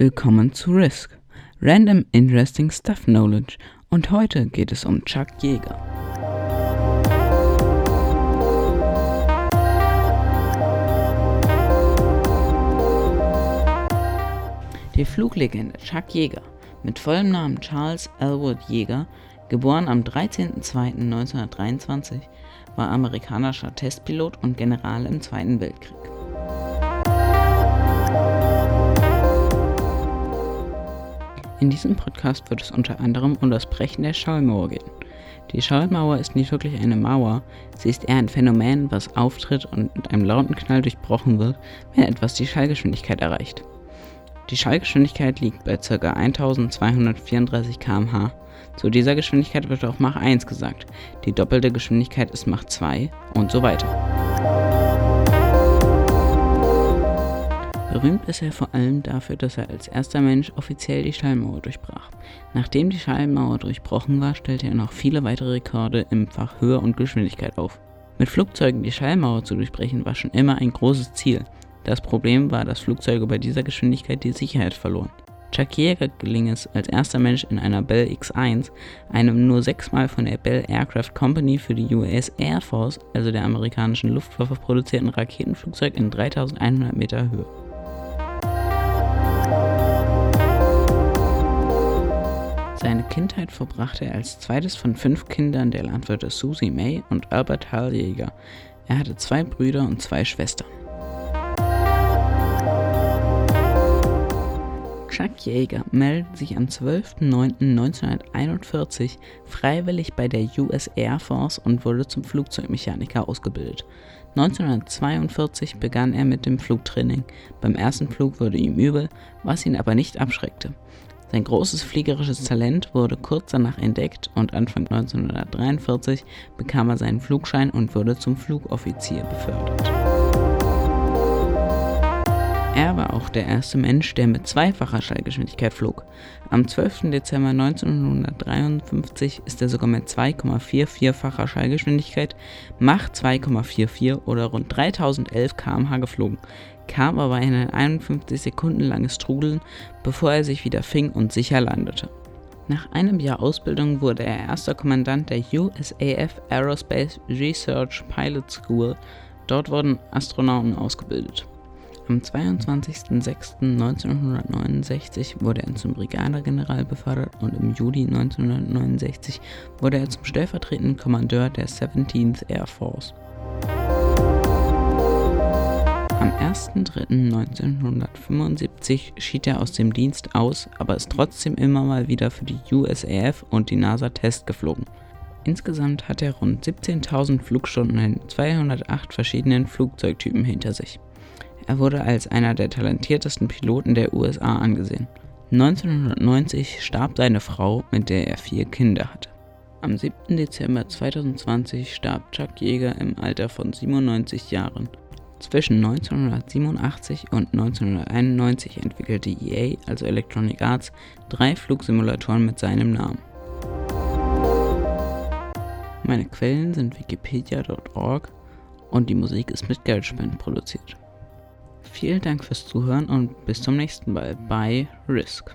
willkommen zu Risk, Random Interesting Stuff Knowledge und heute geht es um Chuck Yeager. Die Fluglegende Chuck Yeager mit vollem Namen Charles Elwood Yeager, geboren am 13.02.1923, war amerikanischer Testpilot und General im Zweiten Weltkrieg. In diesem Podcast wird es unter anderem um das Brechen der Schallmauer gehen. Die Schallmauer ist nicht wirklich eine Mauer, sie ist eher ein Phänomen, was auftritt und mit einem lauten Knall durchbrochen wird, wenn etwas die Schallgeschwindigkeit erreicht. Die Schallgeschwindigkeit liegt bei ca. 1234 km/h. Zu dieser Geschwindigkeit wird auch Mach 1 gesagt, die doppelte Geschwindigkeit ist Mach 2 und so weiter. Berühmt ist er vor allem dafür, dass er als erster Mensch offiziell die Schallmauer durchbrach. Nachdem die Schallmauer durchbrochen war, stellte er noch viele weitere Rekorde im Fach Höhe und Geschwindigkeit auf. Mit Flugzeugen die Schallmauer zu durchbrechen war schon immer ein großes Ziel. Das Problem war, dass Flugzeuge bei dieser Geschwindigkeit die Sicherheit verloren. Chuck Yeager geling es als erster Mensch in einer Bell X-1, einem nur sechsmal von der Bell Aircraft Company für die US Air Force, also der amerikanischen Luftwaffe produzierten Raketenflugzeug in 3100 Meter Höhe. Seine Kindheit verbrachte er als zweites von fünf Kindern der Landwirte Susie May und Albert Hal Jäger. Er hatte zwei Brüder und zwei Schwestern. Chuck Yeager meldet sich am 12.09.1941 freiwillig bei der US Air Force und wurde zum Flugzeugmechaniker ausgebildet. 1942 begann er mit dem Flugtraining. Beim ersten Flug wurde ihm übel, was ihn aber nicht abschreckte. Sein großes fliegerisches Talent wurde kurz danach entdeckt und Anfang 1943 bekam er seinen Flugschein und wurde zum Flugoffizier befördert. Er war auch der erste Mensch, der mit zweifacher Schallgeschwindigkeit flog. Am 12. Dezember 1953 ist er sogar mit 2,44-facher Schallgeschwindigkeit Mach 2,44 oder rund 3011 km/h geflogen, kam aber in ein 51 Sekunden langes Trudeln, bevor er sich wieder fing und sicher landete. Nach einem Jahr Ausbildung wurde er erster Kommandant der USAF Aerospace Research Pilot School. Dort wurden Astronauten ausgebildet. Am 22.06.1969 wurde er zum Brigadegeneral befördert und im Juli 1969 wurde er zum stellvertretenden Kommandeur der 17th Air Force. Am 1.03.1975 schied er aus dem Dienst aus, aber ist trotzdem immer mal wieder für die USAF und die NASA Test geflogen. Insgesamt hat er rund 17.000 Flugstunden in 208 verschiedenen Flugzeugtypen hinter sich. Er wurde als einer der talentiertesten Piloten der USA angesehen. 1990 starb seine Frau, mit der er vier Kinder hatte. Am 7. Dezember 2020 starb Chuck Yeager im Alter von 97 Jahren. Zwischen 1987 und 1991 entwickelte EA, also Electronic Arts, drei Flugsimulatoren mit seinem Namen. Meine Quellen sind wikipedia.org und die Musik ist mit Geldspenden produziert. Vielen Dank fürs Zuhören und bis zum nächsten Mal bei Risk.